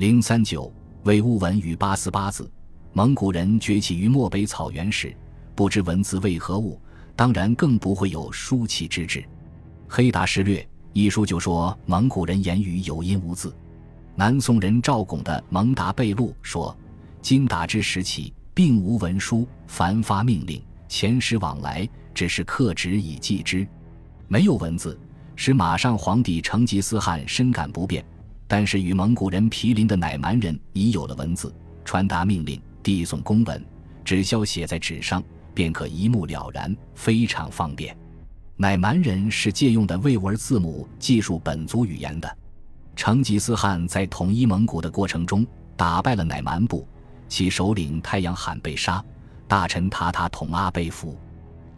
零三九为物文与八思巴字，蒙古人崛起于漠北草原时，不知文字为何物，当然更不会有书契之志。《黑达事略》一书就说蒙古人言语有音无字。南宋人赵拱的《蒙达备录》说：“金达之时起，并无文书，凡发命令，遣使往来，只是刻纸以记之，没有文字，使马上皇帝成吉思汗深感不便。”但是与蒙古人毗邻的乃蛮人已有了文字，传达命令、递送公文，只需写在纸上，便可一目了然，非常方便。乃蛮人是借用的魏吾尔字母记述本族语言的。成吉思汗在统一蒙古的过程中，打败了乃蛮部，其首领太阳罕被杀，大臣塔塔统阿被俘。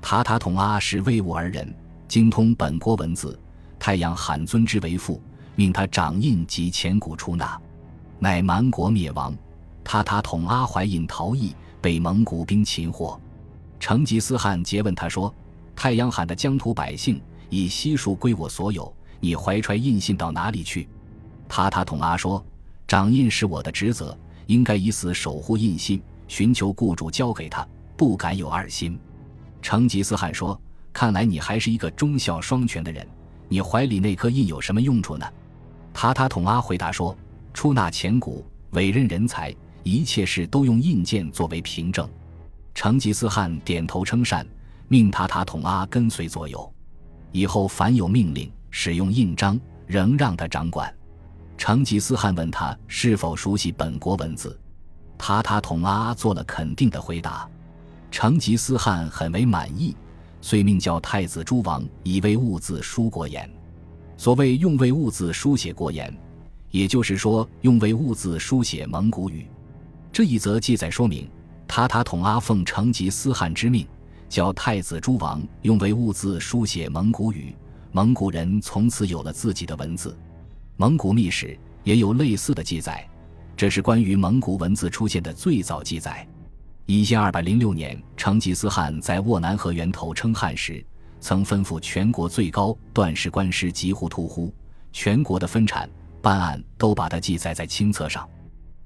塔塔统阿是魏吾尔人，精通本国文字，太阳罕尊之为父。命他掌印及钱谷出纳，乃蛮国灭亡。塔塔统阿怀印逃逸，被蒙古兵擒获。成吉思汗诘问他说：“太阳罕的疆土百姓已悉数归我所有，你怀揣印信到哪里去？”塔塔统阿说：“掌印是我的职责，应该以死守护印信，寻求雇主交给他，不敢有二心。”成吉思汗说：“看来你还是一个忠孝双全的人，你怀里那颗印有什么用处呢？”塔塔统阿回答说：“出纳钱谷，委任人才，一切事都用印鉴作为凭证。”成吉思汗点头称善，命塔塔统阿跟随左右。以后凡有命令，使用印章，仍让他掌管。成吉思汗问他是否熟悉本国文字，塔塔统阿做了肯定的回答。成吉思汗很为满意，遂命叫太子诸王以为物字书国言。所谓用为物字书写国言，也就是说用为物字书写蒙古语。这一则记载说明，塔塔统阿奉成吉思汗之命，叫太子诸王用为物字书写蒙古语，蒙古人从此有了自己的文字。蒙古秘史也有类似的记载，这是关于蒙古文字出现的最早记载。一千二百零六年，成吉思汗在斡南河源头称汗时。曾吩咐全国最高断事官师吉呼突呼，全国的分产办案都把它记载在清册上。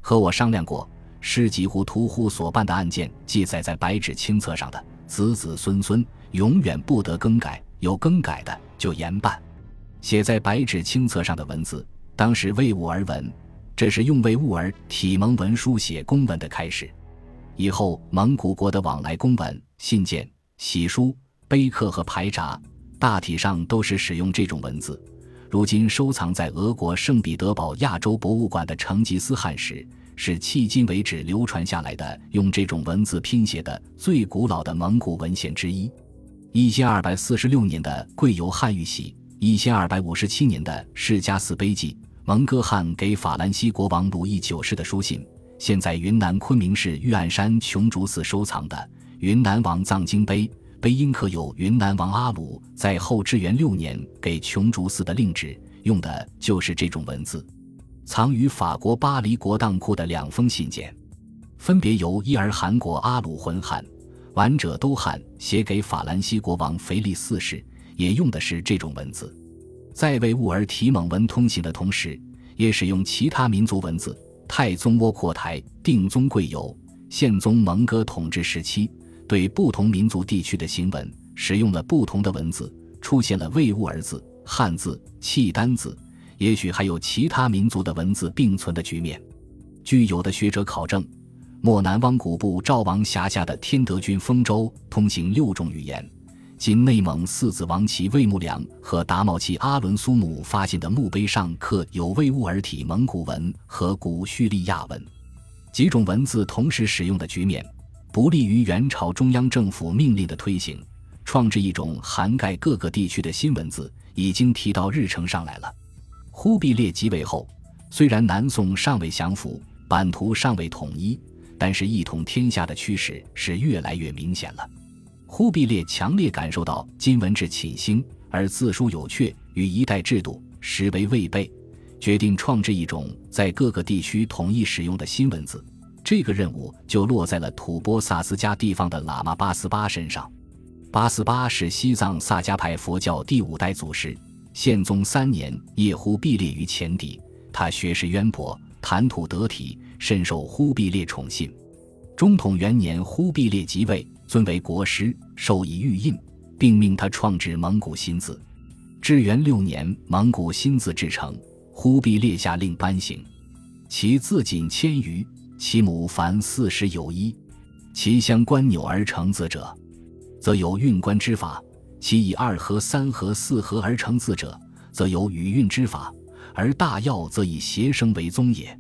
和我商量过，师吉呼突呼所办的案件记载在白纸清册上的，子子孙孙永远不得更改，有更改的就严办。写在白纸清册上的文字，当时为物而文，这是用为物而体蒙文书写公文的开始。以后蒙古国的往来公文、信件、喜书。碑刻和排札大体上都是使用这种文字。如今收藏在俄国圣彼得堡亚洲博物馆的成吉思汗史，是迄今为止流传下来的用这种文字拼写的最古老的蒙古文献之一。一千二百四十六年的贵由汉玉玺，一千二百五十七年的释迦寺碑记，蒙哥汗给法兰西国王鲁伊九世的书信，现在云南昆明市玉案山琼竹寺收藏的云南王藏经碑。碑因刻有云南王阿鲁在后至元六年给琼竹寺的令旨，用的就是这种文字。藏于法国巴黎国当库的两封信件，分别由伊尔汗国阿鲁浑汗、完者都汗写给法兰西国王腓力四世，也用的是这种文字。在为兀儿提蒙文通行的同时，也使用其他民族文字。太宗窝阔台、定宗贵由、宪宗蒙哥统治时期。对不同民族地区的行文使用了不同的文字，出现了魏兀儿字、汉字、契丹字，也许还有其他民族的文字并存的局面。据有的学者考证，漠南汪古部赵王辖下的天德军丰州通行六种语言。今内蒙四子王旗魏木良和达茂旗阿伦苏姆发现的墓碑上刻有魏兀儿体蒙古文和古叙利亚文几种文字同时使用的局面。不利于元朝中央政府命令的推行，创制一种涵盖各个地区的新文字已经提到日程上来了。忽必烈即位后，虽然南宋尚未降服，版图尚未统一，但是一统天下的趋势是越来越明显了。忽必烈强烈感受到金文治寝兴，而字书有阙，与一代制度实为未备，决定创制一种在各个地区统一使用的新文字。这个任务就落在了吐蕃萨斯加地方的喇嘛八思巴身上。八思巴是西藏萨迦派佛教第五代祖师，宪宗三年谒忽必烈于前邸，他学识渊博，谈吐得体，深受忽必烈宠信。中统元年，忽必烈即位，尊为国师，授以玉印，并命他创制蒙古新字。至元六年，蒙古新字制成，忽必烈下令颁行。其字仅千余，其母凡四十有一。其相关纽而成字者，则有运官之法；其以二合、三合、四合而成字者，则有语运之法。而大要则以谐声为宗也。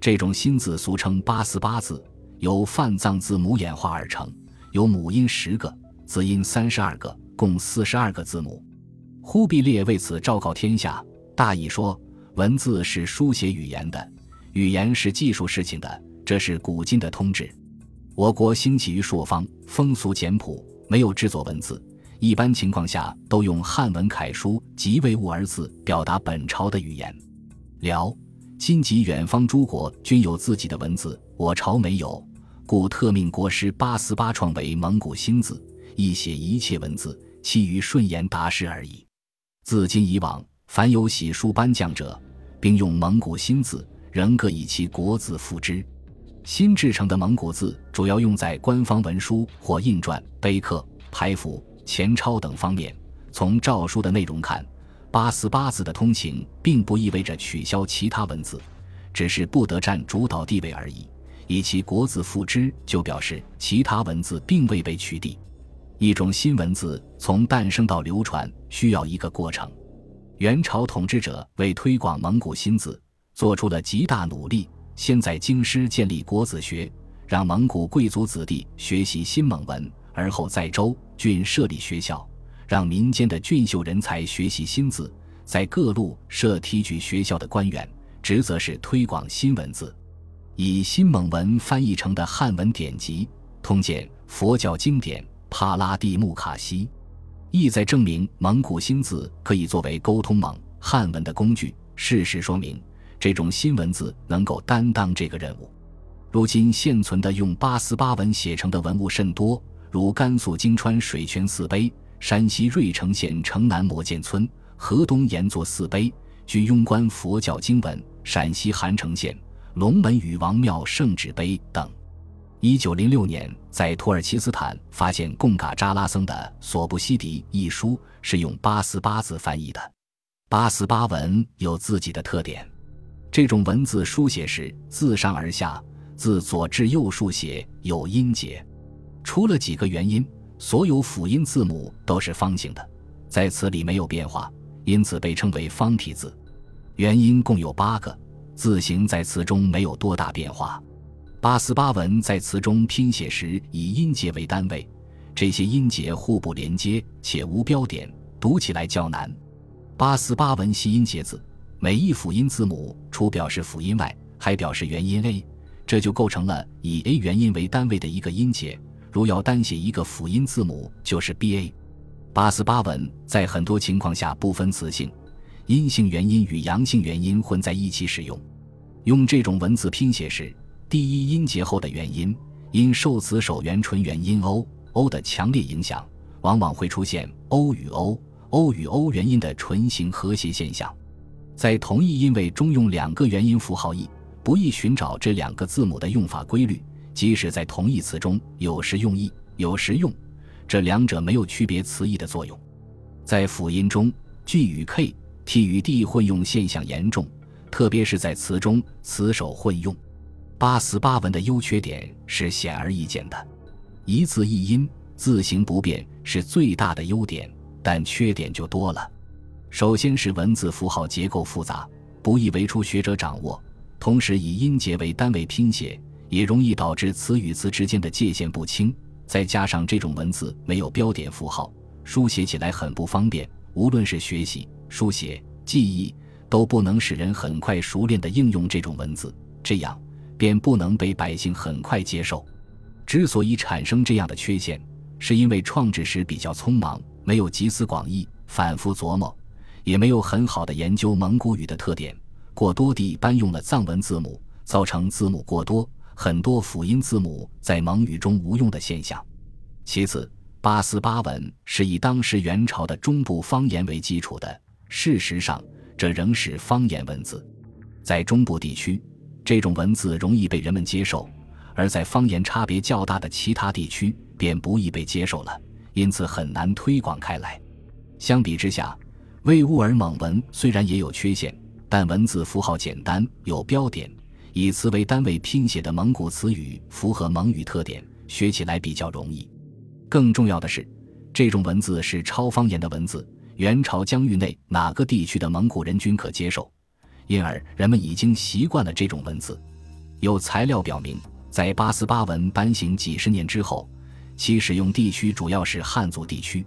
这种新字俗称八思八字，由泛藏字母演化而成，有母音十个，子音三十二个，共四十二个字母。忽必烈为此昭告天下，大意说：文字是书写语言的，语言是技术事情的，这是古今的通志。我国兴起于朔方，风俗简朴，没有制作文字。一般情况下，都用汉文楷书及维吾尔字表达本朝的语言。辽、金及远方诸国均有自己的文字，我朝没有，故特命国师八思巴创为蒙古新字，亦写一切文字，其余顺言达事而已。自今以往，凡有喜书颁降者，并用蒙古新字，仍各以其国字附之。新制成的蒙古字，主要用在官方文书或印传、碑刻、牌符。前钞等方面，从诏书的内容看，八思巴字的通行并不意味着取消其他文字，只是不得占主导地位而已。以其国字附之，就表示其他文字并未被取缔。一种新文字从诞生到流传，需要一个过程。元朝统治者为推广蒙古新字，做出了极大努力。先在京师建立国子学，让蒙古贵族子弟学习新蒙文。而后在州郡设立学校，让民间的俊秀人才学习新字；在各路设提举学校的官员，职责是推广新文字。以新蒙文翻译成的汉文典籍、通鉴、佛教经典《帕拉蒂木卡西》，意在证明蒙古新字可以作为沟通蒙汉文的工具。事实说明，这种新文字能够担当这个任务。如今现存的用八思巴文写成的文物甚多。如甘肃泾川水泉寺碑、山西芮城县城南磨剑村、河东岩作寺碑、居庸关佛教经文、陕西韩城县龙门禹王庙圣旨碑等。一九零六年，在土耳其斯坦发现贡嘎扎拉僧的《索布西迪》一书是用八思巴字翻译的。八思巴文有自己的特点，这种文字书写时，自上而下，自左至右书写有音节。除了几个元音，所有辅音字母都是方形的，在词里没有变化，因此被称为方体字。元音共有八个，字形在词中没有多大变化。八思巴文在词中拼写时以音节为单位，这些音节互不连接且无标点，读起来较难。八思巴文系音节字，每一辅音字母除表示辅音外，还表示元音 a，这就构成了以 a 元音为单位的一个音节。如要单写一个辅音字母，就是 b a。八思巴文在很多情况下不分词性，阴性元音与阳性元音混在一起使用。用这种文字拼写时，第一音节后的元音因受词首元唇元音 o o 的强烈影响，往往会出现 o 与 o o 与 o 元音的唇形和谐现象。在同一音位中用两个元音符号 e，不易寻找这两个字母的用法规律。即使在同义词中，有时用 e，有时用，这两者没有区别词义的作用。在辅音中，g 与 k、t 与 d 混用现象严重，特别是在词中词首混用。八思巴文的优缺点是显而易见的，一字一音，字形不变是最大的优点，但缺点就多了。首先是文字符号结构复杂，不易为初学者掌握，同时以音节为单位拼写。也容易导致词与词之间的界限不清，再加上这种文字没有标点符号，书写起来很不方便。无论是学习、书写、记忆，都不能使人很快熟练地应用这种文字，这样便不能被百姓很快接受。之所以产生这样的缺陷，是因为创制时比较匆忙，没有集思广益、反复琢磨，也没有很好的研究蒙古语的特点，过多地搬用了藏文字母，造成字母过多。很多辅音字母在蒙语中无用的现象。其次，八思巴文是以当时元朝的中部方言为基础的，事实上，这仍是方言文字。在中部地区，这种文字容易被人们接受，而在方言差别较大的其他地区便不易被接受了，因此很难推广开来。相比之下，维吾尔蒙文虽然也有缺陷，但文字符号简单，有标点，以词为单位拼写的蒙古词语符合蒙语特点，学起来比较容易。更重要的是，这种文字是超方言的文字，元朝疆域内哪个地区的蒙古人均可接受，因而人们已经习惯了这种文字。有材料表明，在八思巴文颁行几十年之后，其使用地区主要是汉族地区。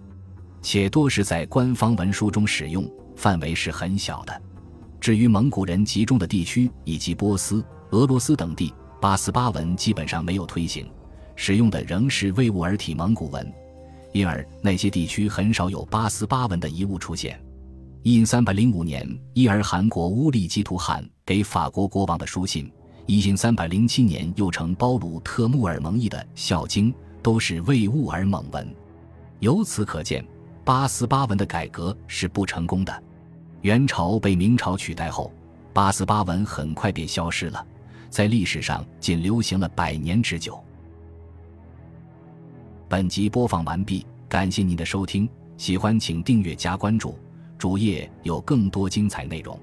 且多是在官方文书中使用，范围是很小的。至于蒙古人集中的地区以及波斯、俄罗斯等地，八思巴文基本上没有推行，使用的仍是维吾尔体蒙古文，因而那些地区很少有八思巴文的遗物出现。一三百零五年，伊尔汗国乌力基图汗给法国国王的书信；一三百零七年，又称包鲁特木尔蒙译的《孝经》，都是维吾尔蒙文。由此可见。八思巴文的改革是不成功的，元朝被明朝取代后，八思巴文很快便消失了，在历史上仅流行了百年之久。本集播放完毕，感谢您的收听，喜欢请订阅加关注，主页有更多精彩内容。